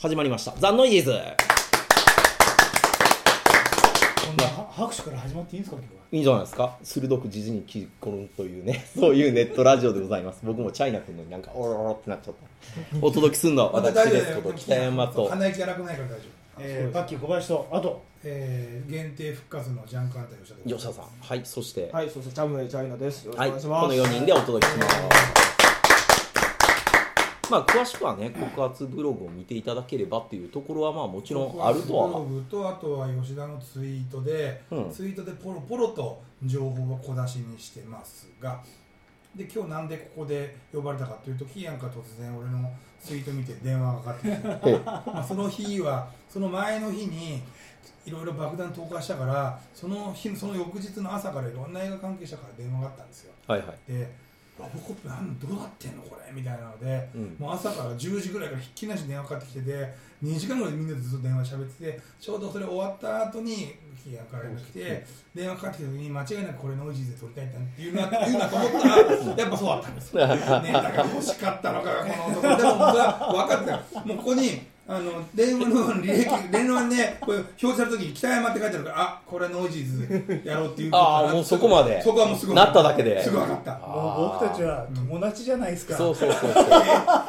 始まりました。ザ・ノイジーズ。こんなは拍手から始まっていいんですか今日は。いいんじゃないですか？鋭く時事に聞こるというね そういうネットラジオでございます。僕もチャイナ君のになんかおろろろってなっちゃった。お届けするのは私ですこと北山と。鼻息荒くないから大丈夫、えー、パッキー小林とあとえー、限定復活のジャンクアンタ吉吉田さんはいそして。はい、そしてチャムウェイチャイナです。よろしくはい、こお願いします。の4人でお届けします。まあ、詳しくはね、告発ブログを見ていただければっていうところは、まあ、もちろんあるとブロは。グとあとは吉田のツイートで、うん。ツイートでポロポロと情報を小出しにしてますが。で今日なんでここで呼ばれたかというとキヤンから突然俺のツイート見て電話がかかってきて。えまあその日はその前の日にいろいろ爆弾投下したからその日その翌日の朝からいろんな映画関係者から電話があったんですよ。はいはい。でロボコップなんどうなってんのこれみたいなので、うん。もう朝から10時ぐらいからひっきりなしに電話かかってきてて2時間ぐらいみんなでずっと電話しゃべっててちょうどそれ終わった後にキヤから来て電話かかってきた時に間違いなくこれノイジで撮りたいんだって言うな言うなと思ったら やっぱそうだったんですよ。ネタが欲しかったのかこの男。でも僕は分かった。よもうここにあの電話の履歴電話にねこれ表示された時に北山って書いてあるからあこれノイジーズやろうっていうあーもうそこまで。そこはもうすぐなっただけで。すぐ分かった。もう僕たちは友達じゃないですか、そうそうそうそう。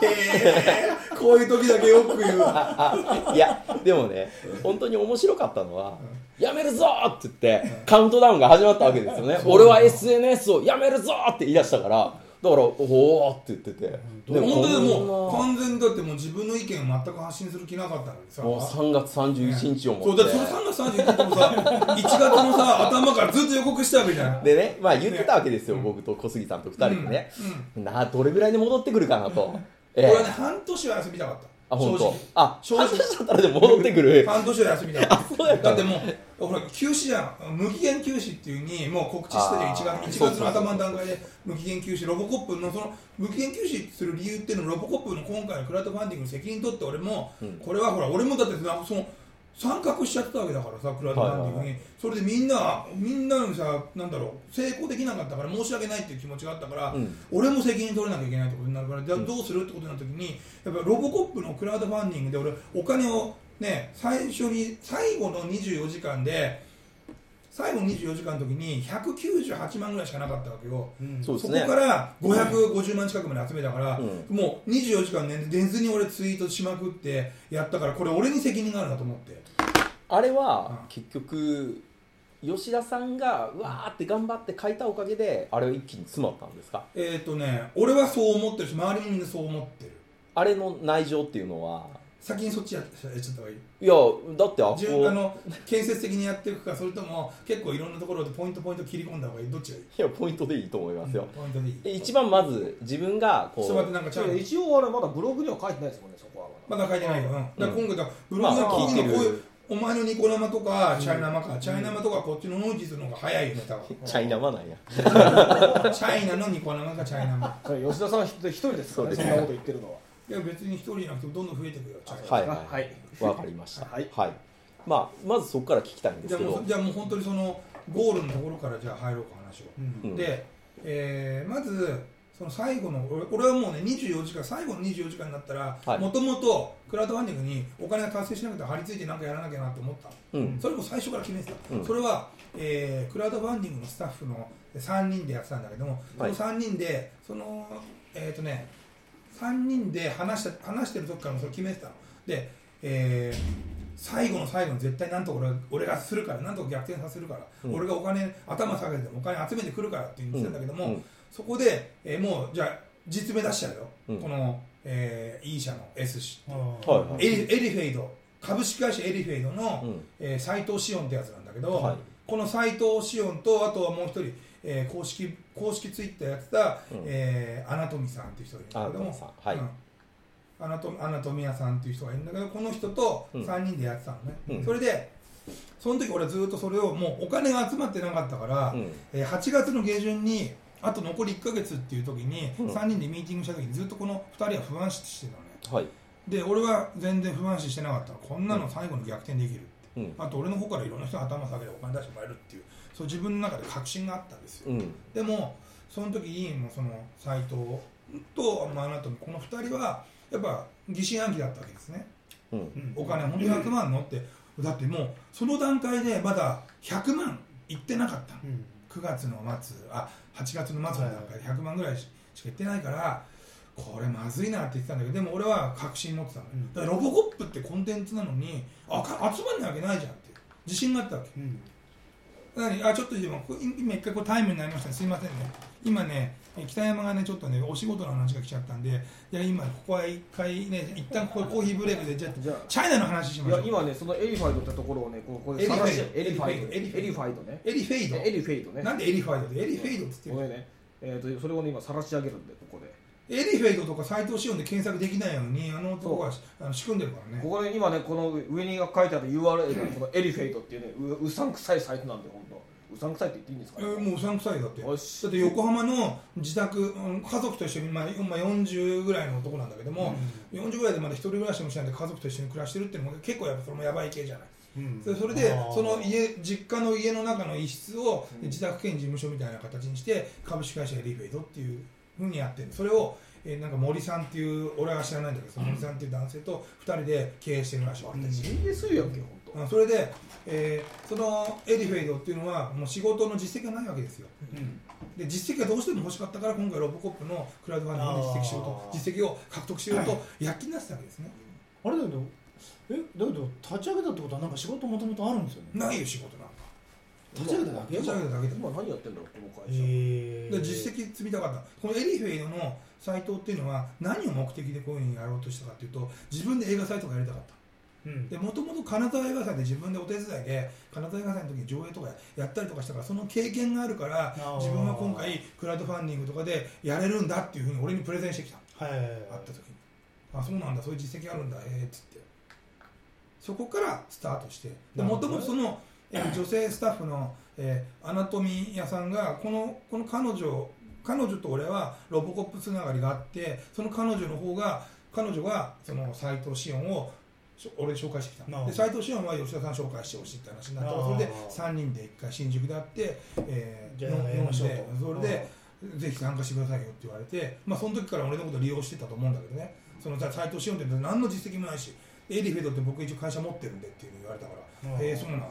えー、こういう時だけよく言う。あいや、でもね、本当に面白かったのは、やめるぞーって言って、カウントダウンが始まったわけですよね。俺は SNS をやめるぞーって言い出したから、だから、おーって言ってて。で本当にも完全にだってもう自分の意見を全く発信する気なかったのにさ。もう3月31日をもって。そうだその3月31日もさ 1月のさ頭からずっと予告してたわけじゃん。でね、まあ言ってたわけですよ、僕と小杉さんと2人でね、などれぐらいで戻ってくるかなと。え俺はね半年は休みたかったあ、本当。あ、正直。ったらでも戻ってくる。半年は休みだかそうやった。のだってもうほら休止じゃん。無期限休止っていうにもう告知しててあー1月1月の頭の段階で無期限休止ロボコップのその無期限休止する理由っていうのをロボコップの今回のクラウドファンディングの責任取って俺も、うん。これはほら俺もだってその参画しちゃってたわけだからさクラウドファンディングに、はい。それでみんなみんなのさなんだろう成功できなかったから申し訳ないっていう気持ちがあったから、うん。俺も責任取れなきゃいけないってことになるからじゃあどうするってことになった時にやっぱロボコップのクラウドファンディングで俺お金をね最初に最後の24時間で最後の24時間の時に198万ぐらいしかなかったわけよ、うん。そそこか。ら550万近くまで集めたから、うん。もう24時間寝寝ずに俺ツイートしまくってやったからこれ俺に責任があるなと思って。あれはうん。結局、吉田さんがうわーって頑張って書いたおかげで、あれは一気に詰まったんですか？えっ、とね俺はそう思ってるし周りもみんなそう思ってる。あれの内情っていうのは、先にそっちやっちゃった方がいい。いや、だってあこ順あの建設的にやっていくかそれとも結構いろんなところでポイントポイント切り込んだ方がいい。どっちがいい？いや、ポイントでいいと思いますよ。ポイントでいい。で一番まず、自分がこちょっと待ってう、なんかちゃう一応あれまだブログには書いてないですもんね、そこは。まだ書いてないよ、うん、だから今回だブログまあが聞いてる聞いてるこういうお前のニコ生とかチャイナマか、チャイナマとかこっちのノイジーズの方が早いよね多分。チャイナマなんや。チャイナのニコ生かチャイナマ。吉田さん一人ですからね、そですそうんなこと言ってるのは。いや別に一人じゃなくてどんどん増えていくよはい。はい。はい。わかりました。はい。まあ、まずそこから聞きたいんですけど。じゃあもう、じゃあもう本当にそのゴールのところからじゃあ入ろうか話を、うん。で、えーまずその最後の俺俺はもうね24時間最後の24時間になったらはい。もともとクラウドファンディングにお金が達成しなくて張り付いてなんかやらなきゃなと思ったうん。それも最初から決めてた、うん。それは、えークラウドファンディングのスタッフの3人でやってたんだけども、はいその3人でそのえっ、とね3人で話した話してる時からもそれ決めてたの。で、えー最後の最後に絶対なんとか俺俺がするからなんとか逆転させるから、うん。俺がお金頭下げてお金集めてくるからって言ってたんだけども、うん。そこで、えーもうじゃあ実名出しちゃうよ、うん。この、えー、E 社の S 氏あはいはい。エリエリフェイド。株式会社エリフェイドの、うん。えー、斉藤紫音ってやつなんだけど、はい。この斉藤紫音とあとはもう一人、えー公式公式ツイッターやってた、うん。えーアナトミさんっていう人がいるんだけどもはい。うん。アナトアナトミヤさんっていう人がいるんだけどこの人とうん。3人でやってたのね、うん。それでその時俺はずっとそれをもうお金が集まってなかったから、うん。えー8月の下旬にあと残り1か月っていう時に、うん。3人でミーティングした時にずっとこの2人は不安視してたのね。はい。で俺は全然不安視してなかった。こんなの最後に逆転できるって、うん。あと俺の方からいろんな人が頭下げてお金出してもらえるっていうそう自分の中で確信があったんですよ、うん。でもその時にもうその斎藤と、まあ、あなたこの2人はやっぱ疑心暗鬼だったわけですね。うん。お金本当に100万のって。だってもうその段階でまだ100万いってなかったの。うん。9月の末あ8月の末の段階で100万ぐらいししかいってないからこれまずいなって言ってたんだけどでも俺は確信持ってたの、うん。だからロボコップってコンテンツなのにあか集まんなわけないじゃんって。自信があったわけ。うん何？あちょっとでもこ今一回こうタイムになりましたね。すいませんね。今ねえ北山がねちょっとねお仕事の話が来ちゃったんでじゃあ今ここは一回ね一旦ここコーヒーブレイクでじゃあじゃあチャイナの話しいましょう。や今ねそのエリファイドってところをねこうこうエリファイド。探しエリファイド。エリファイドエリファイド。ね。エリフェイド。エリフェイドね。なんでエリファイドでエリフェイドって言ってるね。えー、とそれをね今晒し上げるんでここでエリフェイドとか斎藤志音で検索できないようにあの男はあの仕組んでるからね。ここで今ねこの上に書いてある URL がこのエリフェイドっていうねううさんくさいサイトなんで本当うさんくさいって言っていいんですかえね、ーもううさんくさいだって。だって横浜の自宅うん家族と一緒に、まあ、まあ40ぐらいの男なんだけども、40ぐらいでまだ一人暮らしもしないで家族と一緒に暮らしてるっていうのも結構やっぱそれもやばい系じゃない。うん。それそれでその家実家の家の中の一室をうん。自宅兼事務所みたいな形にして株式会社エリフェイドっていうふうにやってるそれを、えーなんか森さんっていう俺は知らないんだけどその森さんっていう男性と2人で経営してるらしい。わけですやんそれで、えーそのエリフェイドっていうのはもう仕事の実績がないわけですよ。うん。で実績がどうしても欲しかったから今回ロボコップのクラウドファンディングで実績しようと実績を獲得しようと躍起になってたわけですね。あれだけどえだけど立ち上げたってことはなんか仕事もともとあるんですよね。ないよ仕事なんか。立ち上げただけ？立ち上げただけで今何やってんだろうこの会社、へで実績積みたかった。このエリフェイドのサイトっていうのは何を目的でこういうふうにやろうとしたかっていうと自分で映画サイトがやりたかった。もともと金沢映画祭で自分でお手伝いで金沢映画祭の時に上映とかやったりとかしたからその経験があるから自分は今回クラウドファンディングとかでやれるんだっていうふうに俺にプレゼンしてきた。はい会った時に。あそうなんだそういう実績あるんだへえっつって。そこからスタートして。もともとその、えー女性スタッフの、えーアナトミー屋さんがこのこの彼女彼女と俺はロボコップつながりがあってその彼女の方が彼女がその斎藤志音を俺に紹介してきた。で斎藤志音は吉田さん紹介してほしいって話になったからそれで3人で1回新宿で会って、えー飲んでそれでぜひ参加してくださいよって言われて、まあ、その時から俺のこと利用してたと思うんだけどね。その斎藤志音って何の実績もないしエリフェドって僕一応会社持ってるんでっていうの言われたからうん。へえそうなんだ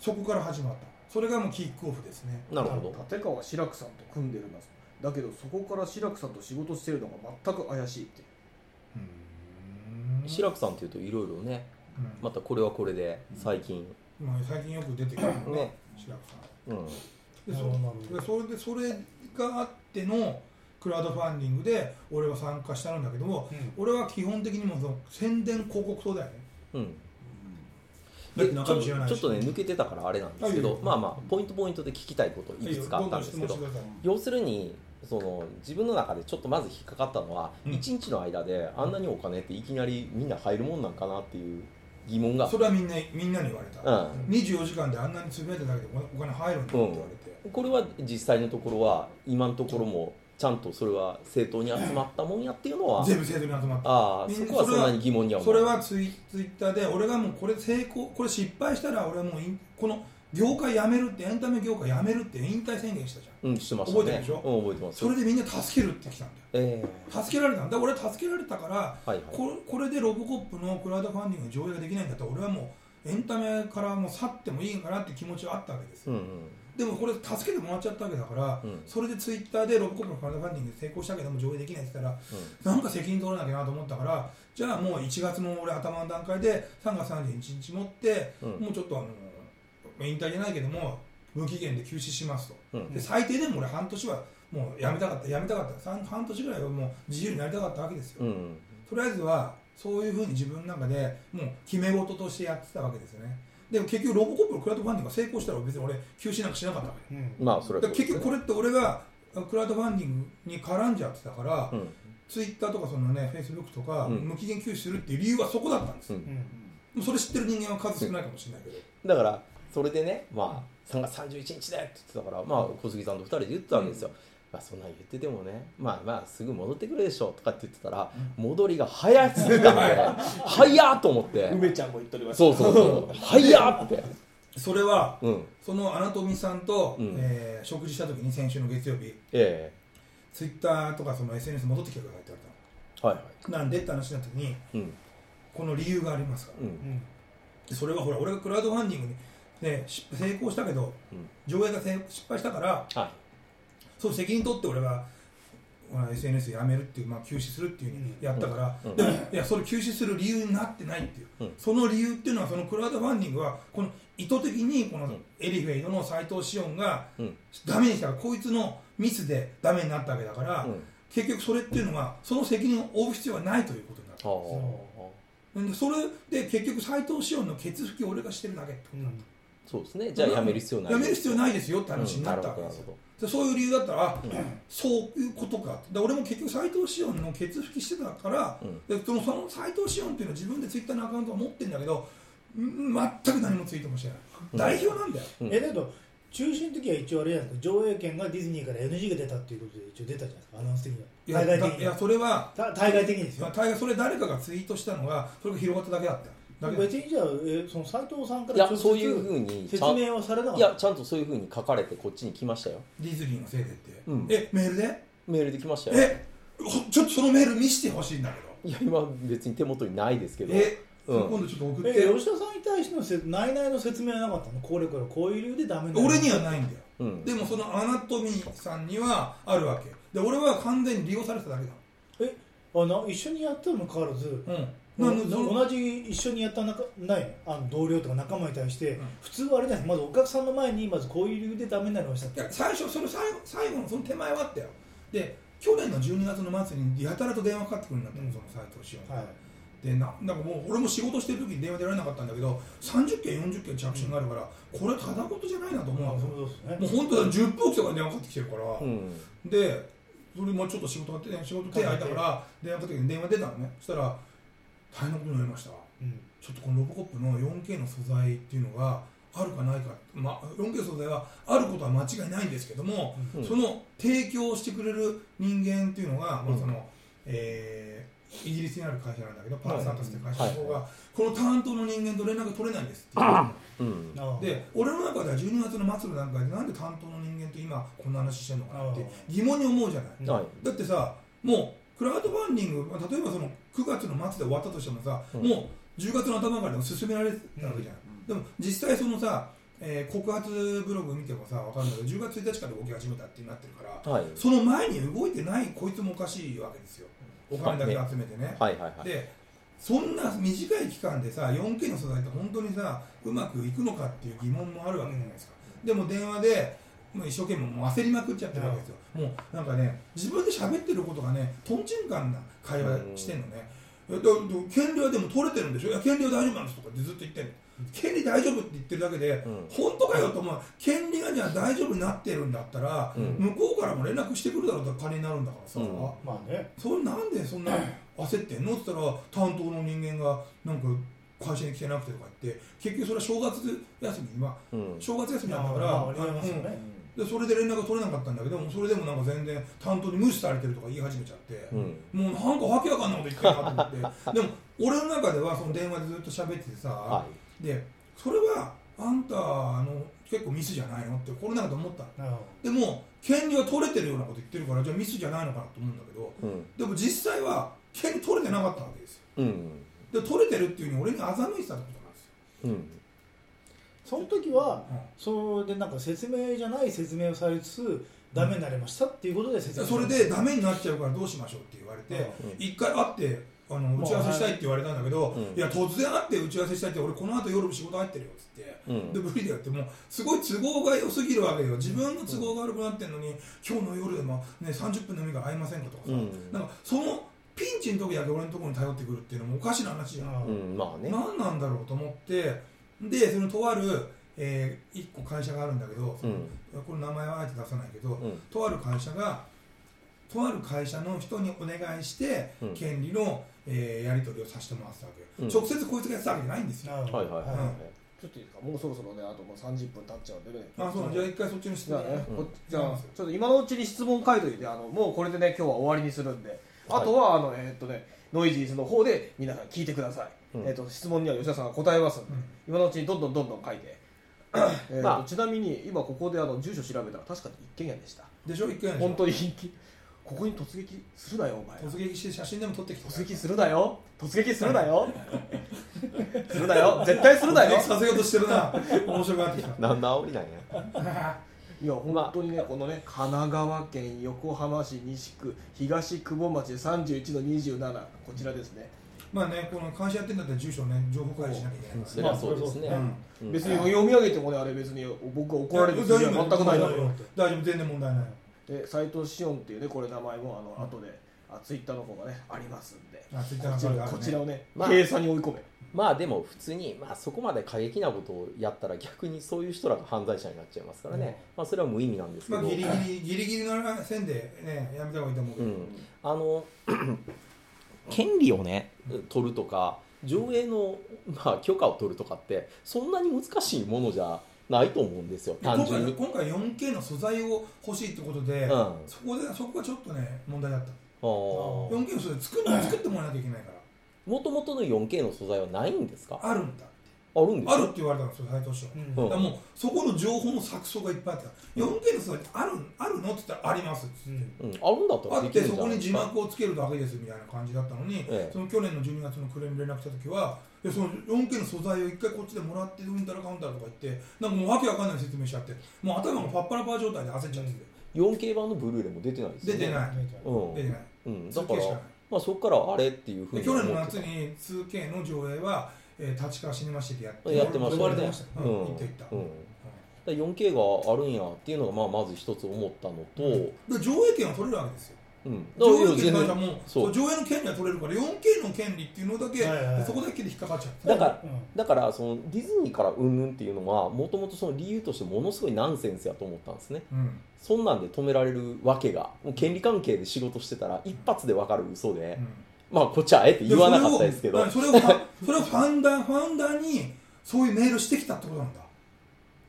そこから始まった。それがもうキックオフですね。なるほど。立川志らくさんと組んでるんだだけどそこから志らくさんと仕事してるのが全く怪しいって。うん。志らくさんっていうといろいろねうん。またこれはこれで最近。まあ、最近よく出てくるよねね。志らくさん。うん。でなそれでそれがあってのクラウドファンディングで俺は参加したんだけどもうん。俺は基本的にもその宣伝広告塔だよね。うんちょちょっとね抜けてたからあれなんですけあいい。まあまあポイントポイントで聞きたいこといくつかあったんですけどどんどん質問してください。要するにその自分の中でちょっとまず引っかかったのは、うん。一1日の間であんなにお金っていきなりみんな入るもんなんかなっていう疑問が。それはみんなみんなに言われた、うん。24時間であんなにつぶやいただけでお金入るん。だって言われて、これは実際のところは今のところもちゃんとそれは正当に集まったもんやっていうのは全部生徒に集まった。ああそこはそんなに疑問には思それはツイツイッターで俺がもうこれ成功これ失敗したら俺はもうこの業界辞めるってエンタメ業界辞めるって引退宣言したじゃん。うんしてましたね。覚えてるでしょ？うん覚えてますそれでみんな助けるってきたんだよ。え助けられたんだ。俺は助けられたからえはいはい。これこれでロボコップのクラウドファンディングの上映ができないんだったら俺はもうエンタメからもう去ってもいいかなって気持ちはあったわけですよ、うんうんでもこれ助けてもらっちゃったわけだから、うん。それでツイッターでロボコップのクラウドファンディングで成功したけども上映できないって言ったらなんか責任取らなきゃなと思ったからじゃあもう1月の俺頭の段階で3月31日持って、うん。もうちょっとあの引退じゃないけども無期限で休止しますと。うん。で最低でも俺半年はもうやめたかったやめたかった。三半年ぐらいはもう自由になりたかったわけですよ、うんうん。とりあえずはそういうふうに自分の中でもう決め事としてやってたわけですよねでも結局ロボコップのクラウドファンディングが成功したら別に俺休止なんかしなかったわけ。うん。まあそれだはから結局これって俺がクラウドファンディングに絡んじゃってたから、うん。ツイッターとかそのねフェイスブックとか、うん。無期限休止するっていう理由はそこだったんですよ、うん。それ知ってる人間は数少ないかもしれないけど、だからそれでねまあ3月31日でって言ってたからまあ小杉さんと2人で言ってたわけですよ、まあそんなん言っててもねまあまあすぐ戻ってくるでしょとかって言ってたら、戻りが早すぎたんで 早っと思って。梅ちゃんも言っておりましたそうそうそう。早っって。それはうん。そのアナトミさんと、うん。えー食事した時に先週の月曜日えツイッターとかその SNS 戻ってきてくださいって言われえはいはい。たのなんでって話になった時にうん。この理由がありますから。うん。うん。でそれはほら俺がクラウドファンディングに、ね、失成功したけどうん。上映が成失敗したからはいそう責任取って俺がまあ SNS やめるっていう、まあ、休止するっていうふうにやったから、うん。でもいやそれ休止する理由になってないっていう、うん。その理由っていうのはそのクラウドファンディングはこの意図的にこのん。エリフェイドの斎藤志音がうん。ダメにしたからこいつのミスでダメになったわけだから、うん。結局それっていうのはその責任を負う必要はないということになるはあでそれで結局斎藤志音のケツ拭きを俺がしてるだけってことうんそうですね。じゃあやめる必要ない。やめる必要いないですよって話になった。わけですよ、でそういう理由だったら、あそういうことかで俺も結局斎藤志音のケツ拭きしてたから、うん。でそのその斎藤志音っていうのは自分でツイッターのアカウントを持ってるんだけどん全く何もツイートもしてない、代表なんだよ。うん。えだけど中心的には一応あれじゃないですか。上映権がディズニーから NG が出たっていうことで一応出たじゃないですか。アナウンス的にいはやだいや対外的に。はそれはた対外的にですよ。大概それ誰かがツイートしたのがそれが広がっただけだったよだけど。別にじゃあ、えーその斉藤さんかいら直接やそういうふうに説明はされなかった。いやちゃんとそういうふうに書かれてこっちに来ましたよ。ディズニーのせいでって、うん。えメールで？メールで来ましたよ。えほちょっとそのメール見せてほしいんだけど。いや今別に手元にないですけど。え、うん。今度ちょっと送って。え吉田さんに対してのせ内々の説明はなかったの？これこれこういう理由でダメなの？俺にはないんだよ。うん。でもそのアナトミーさんにはあるわけ。で俺は完全に利用されてただけだ。えあな一緒にやったの？にもかかわらず。うん同じ一緒にやった仲ないあの同僚とか仲間に対して、ん。普通はあれじゃないまずお客さんの前にまずこういう理由でダメになりましたって。いや最初その最後最後のその手前はあったよ。で去年の12月の末にやたらと電話かかってくるんだったの、うん。その斉藤志音はい。でななんかもう俺も仕事してる時に電話出られなかったんだけど30件40件着信があるから、これただ事じゃないなと思うわうですね。もう本当だ10分とかに電話かかってきてるから、うん。でそれもちょっと仕事があってね仕事手空いたから電話かけて電話出たのね。そしたら大変なことになりました。うん。ちょっとこのロボコップの 4K の素材っていうのがあるかないか、まあ、4K の素材はあることは間違いないんですけども、うん。その提供してくれる人間っていうのが、まあうん。そのえーイギリスにある会社なんだけど、パーサントスって会社の方が、はこの担当の人間と連絡取れないんですって言ってうで俺の中では12月の末の段階でなんで担当の人間と今こんな話してるのかなって疑問に思うじゃない、い。だってさもうクラウドファンディングまあ例えばその9月の末で終わったとしてもさ、うん。もう10月の頭からでも進められてたわけじゃん、でも実際そのさ、えー告発ブログ見てもさわかんない。けど10月1日から動き始めたってなってるからはい。その前に動いてないこいつもおかしいわけですよ。お金だけ集めてね。はい。はい。はい。でそんな短い期間でさ 4K の素材って本当にさうまくいくのかっていう疑問もあるわけじゃないですか、でも電話でもう一生懸命もう焦りまくっちゃってるわけですよ、もうなんかね自分で喋ってることがねとんちんかんな会話してんのね、えだだ権利はでも取れてるんでしょ？いや権利は大丈夫なんですとかってずっと言ってんの。権利大丈夫って言ってるだけで、うん。本当かよと思う。権利がじゃあ大丈夫になってるんだったら、うん。向こうからも連絡してくるだろうと金になるんだからさ、うん。まあね。それなんでそんな焦ってんの？って言ったら担当の人間がなんか会社に来てなくてとか言って結局それは正月休み今。うん。正月休みだったから、まあありますよね、うんでそれで連絡が取れなかったんだけどもそれでもなんか全然担当に無視されてるとか言い始めちゃって、うん。もうなんかわけわかんないこと言ってるなと思って。でも俺の中ではその電話でずっと喋っててさ、はでそれはあんたあの結構ミスじゃないのってこれなんかと思ったの。あでも権利は取れてるようなこと言ってるからじゃあミスじゃないのかなと思うんだけどいうん。でも実際は権利取れてなかったわけですよ。うん。で取れてるっていうふうに俺に欺いてたってことなんですよ、うんその時はうん。それでなんか説明じゃない説明をされつつダメになりましたっていうことで説明それでダメになっちゃうからどうしましょうって言われてうん。一回会ってあの打ち合わせしたいって言われたんだけど、うん。いや突然会って打ち合わせしたいって俺この後夜仕事入ってるよっつって、うん。で無理だよってもうすごい都合が良すぎるわけよ。自分の都合が悪くなってんのに、今日の夜でも、ね、30分の海が合いませんかとかさ、うん。なんかそのピンチの時だけ俺のところに頼ってくるっていうのもおかしな話じゃん。まあね。何なんだろうと思ってでそのとある、えー、1個会社があるんだけど、うん。これ名前はあえて出さないけど、うん。とある会社がとある会社の人にお願いして、うん。権利の、えーやり取りをさせてもらってたわけよ、うん。直接こいつがやってたわけじゃないんですよ、あはいはいはいはい。ちょっといいですか？もうそろそろねあともう30分経っちゃうんでねあそうじゃあ一回そっちの質問じゃあね、うん。こじゃあ。ちょっと今のうちに質問書いといてあのもうこれでね今日は終わりにするんであとはあの、えーっとねノイジーズの方で皆さん聞いてください、うん。えーっと質問には吉田さんが答えますんで、うん。今のうちにどんどんどんどん書いて。えーっとまあ。ちなみに今ここであの住所調べたら確かに一軒家でした。でしょ一回本当にこここに突撃するなよお前。突撃して写真でも撮ってきて突撃するなよ。突撃するなよ。するなよ。絶対するなよ。突撃させようとしてるな。面白くなってきた。何の煽りなんや。いや本当にね、このね神奈川県横浜市西区東久保町31の27こちらですね、まあねこの会社やってんだったら住所ね情報開示しなきゃいけないから。そりゃそうですね、うん。別に読み上げてもねあれ別に僕が怒られる筋は全くないので大丈夫大丈夫。全然問題ない。で斎藤紫音っていうねこれ名前もあの後であツイッターの方がねありますんで。こちらをねまあ閉鎖に追い込め。まあでも普通に、まあ、そこまで過激なことをやったら逆にそういう人らが犯罪者になっちゃいますからね、まあ、それは無意味なんですけど、まあギリギリギリギリの線でねやめた方がいいと思うけど、うん、あの 権利をね取るとか上映の、まあ、許可を取るとかってそんなに難しいものじゃないと思うんですよ単今純に。回今回 4K の素材を欲しいってことで、うん。そこでそこがちょっとね問題だった。あー。4K の素材作る作ってもらわなきゃいけないかもともとの 4K の素材はないんですか？あるんだるんですか？あるって言われたんですよ斉藤師匠、うん。もうそこの情報の錯綜がいっぱいあって 4K の素材ってあるあるのって言ったらありますっつって、うん。うん、あるんだったらあっできるんてそこに字じゃないですか。幕をつけるだけですみたいな感じだったのに、ええ。その去年の12月のクレーム連絡した時はいやその 4K の素材を一回こっちでもらってうんたらカウンターとか言ってなんかもうわけわかんない説明しちゃってもう頭がパッパラパー状態で焦っちゃって。て、4K 版のブルーレイも出てないですよね。出てない。うん。出てない。うん、だ 2K からまあ、そこからあれっていうふうにで去年の夏に 2K の上映は、えー、立川シネマシティでやってやってましたね。てました、うん。うん、行った行った、うん。だから 4K があるんやっていうのがまあまず一つ思ったのと、うん。で上映権は取れるわけですよ。だから上映権に関してはもうそう。そう。上映の権利は取れるから 4K の権利っていうのだけ、はいはいはい。そこだけで引っかかっちゃう。だからうん。だからそのディズニーからうんぬんっていうのはもともとその理由としてものすごいナンセンスやと思ったんですね。うん。そんなんで止められるわけがもう権利関係で仕事してたら一発で分かる嘘で、うんまあこっちはあえて言わなかったですけど。それをそれをファン ダーファンダーにそういうメールしてきたってことなんだ、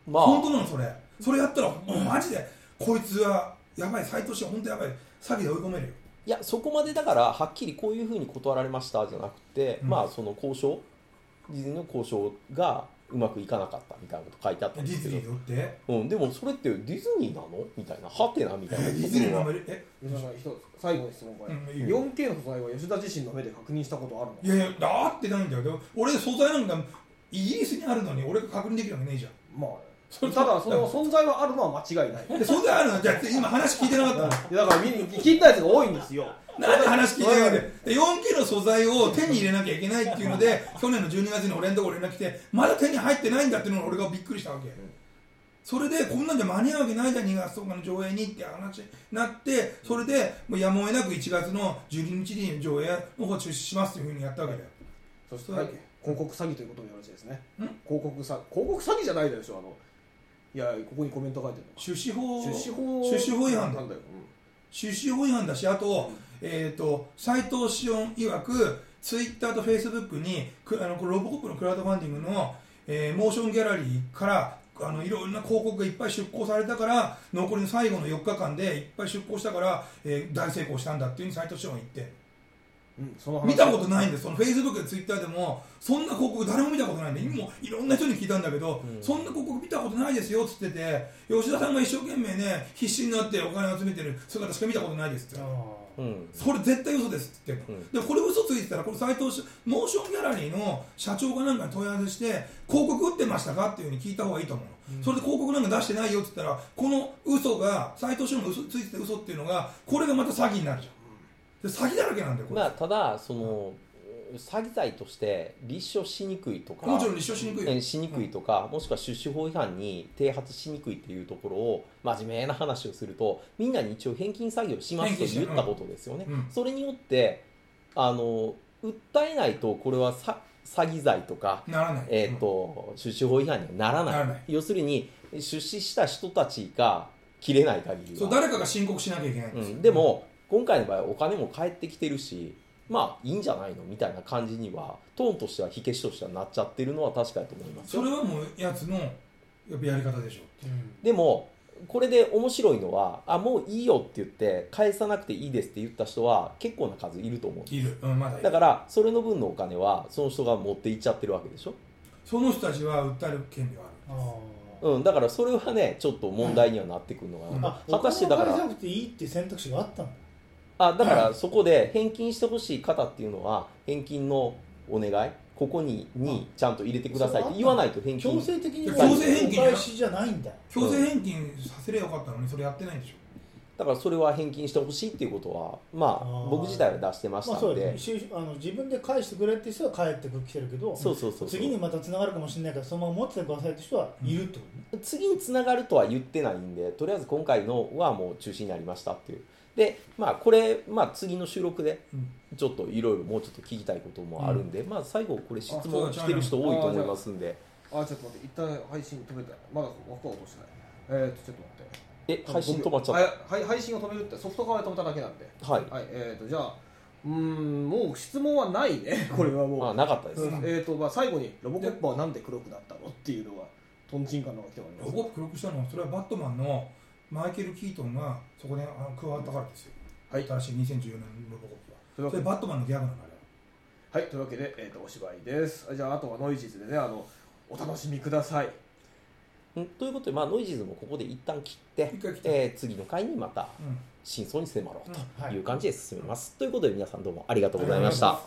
まあ。本当なのそれ。それやったらもうマジでこいつはやばい斎藤氏は本当やばい詐欺で追い込めるよ。いやそこまでだからはっきりこういうふうに断られましたじゃなくて、うん。まあその交渉ディズニーの交渉がうまくいかなかったみたいなこと書いてあったディズんですけど。ニーによって？うん、でもそれってディズニーなのみたいな。はてなみたいなディズニーの名前でえ？吉田さん一つ最後の質問これ、うんいいよ。4K の素材は吉田自身の目で確認したことあるの？いやいやだってないんだよ。でも俺素材なんかイギリスにあるのに俺が確認できるわけねえじゃん。まあただその存在はあるのは間違いない。で素材あるの？じゃあ今話聞いてなかったの？だから見に聞いたやつが多いんですよ。なんで話聞いてない。んでで 4K の素材を手に入れなきゃいけないっていうので去年の12月に俺のところ連絡来てまだ手に入ってないんだっていうのを俺がびっくりしたわけ、それでこんなんじゃ間に合うわけないじゃん2月とかの上映にって話になってそれでもうやむを得なく1月の12日に上映の方中止しますっていうふうにやったわけだよ。そして、はい、広告詐欺ということでよろしいですね。ん。広告詐広告詐欺じゃないでしょあのいやここにコメント書いてる出資法の出資法。出資法違反だ。なん。だよ、出資法違反だしあと,、えー、と斉藤志音曰くツイッターとフェイスブックにくあのこれロボコップのクラウドファンディングの、えーモーションギャラリーからあのいろんな広告がいっぱい出稿されたから残りの最後の4日間でいっぱい出稿したから、えー大成功したんだっていうふうに斉藤志音が言ってうん見たことないんです。そのフェイスブックやツイッターでもそんな広告誰も見たことないんで。今もいろんな人に聞いたんだけど、うん。そんな広告見たことないですよっつってて吉田さんが一生懸命ね必死になってお金を集めてる姿しか見たことないですって。あうん。それ絶対嘘ですって。言ってうん。でもこれ嘘ついてたらこれ斉藤しモーションギャラリーの社長かなんかに問い合わせして広告打ってましたかっていうふうに聞いた方がいいと思うの、それで広告なんか出してないよって言ったらこの嘘が斉藤氏の嘘ついてた嘘っていうのがこれがまた詐欺になるじゃんで詐欺だらけなんだよこれ、まあただその詐欺罪として立証しにくいとかもちろん立証しにくいしにくいとか、もしくは出資法違反に提発しにくいっていうところを真面目な話をするとみんなに一応返金作業しますと言ったことですよね、うん。それによってあの訴えないとこれはさ詐欺罪とか、ならない。えーと出資法違反にはならない。要するに出資した人たちが切れない限りは。そう誰かが申告しなきゃいけないんですよ、うん、でも今回の場合はお金も返ってきてるしまあいいんじゃないのみたいな感じにはトーンとしては火消しとしてはなっちゃってるのは確かだと思いますよ。それはもうやつのやっぱやり方でしょ。うん。でもこれで面白いのはあもういいよって言って返さなくていいですって言った人は結構な数いると思う。いる、うん、まだいる。だからそれの分のお金はその人が持っていっちゃってるわけでしょ、その人たちは訴える権利はある。あうん、だからそれはねちょっと問題にはなってくるのが、うん。あ果たしてだからお金を返さなくていいっていう選択肢があったんだあだからそこで返金してほしい方っていうのは返金のお願いここににちゃんと入れてくださいって言わないと返金強制的に強制返金お返しじゃないんだ。よ強制返金させればよかったのにそれやってないでしょ。だからそれは返金してほしいっていうことはまあ僕自体は出してましまあたんで。そうですね。しあの自分で返してくれって人は返ってきてるけどそうそうそうそう。次にまたつながるかもしれないからそのまま持っててくださいって人はいるってことね、次につながるとは言ってないんでとりあえず今回のはもう中止になりましたっていうでまあこれ、まあ、次の収録でうん。ちょっといろいろもうちょっと聞きたいこともあるんで、まあ最後これ質問してる人多いと思いますんで。あちょっと待って一旦配信止めた。まだ枠は落としてない。えー、とちょっと待って。え配信止まっちゃっはい配信を止めるってソフト側で止めただけなんで。たはい。はいえー、とじゃあうーんもう質問はないね。これはもう。あなかったです、うん。えーとまあ、最後にロボコップはなんで黒くなったの？っていうのはトンチンカンのが来ております。ロボップ黒くしたのはそれはバットマンのマイケル・キートンがそこであの加わったからですよ、はい。新しい2014年のロボコップは。それバットマンのギャグなのあれ。ははい。というわけで、えー、とお芝居です。じゃああとはノイジーズでねあのお楽しみください。うん。ということで、まあ、ノイジーズもここで一旦切って切って。えー次の回にまたうん。真相に迫ろううん。はい。という感じで進めます、ということで皆さんどうもありがとうございました、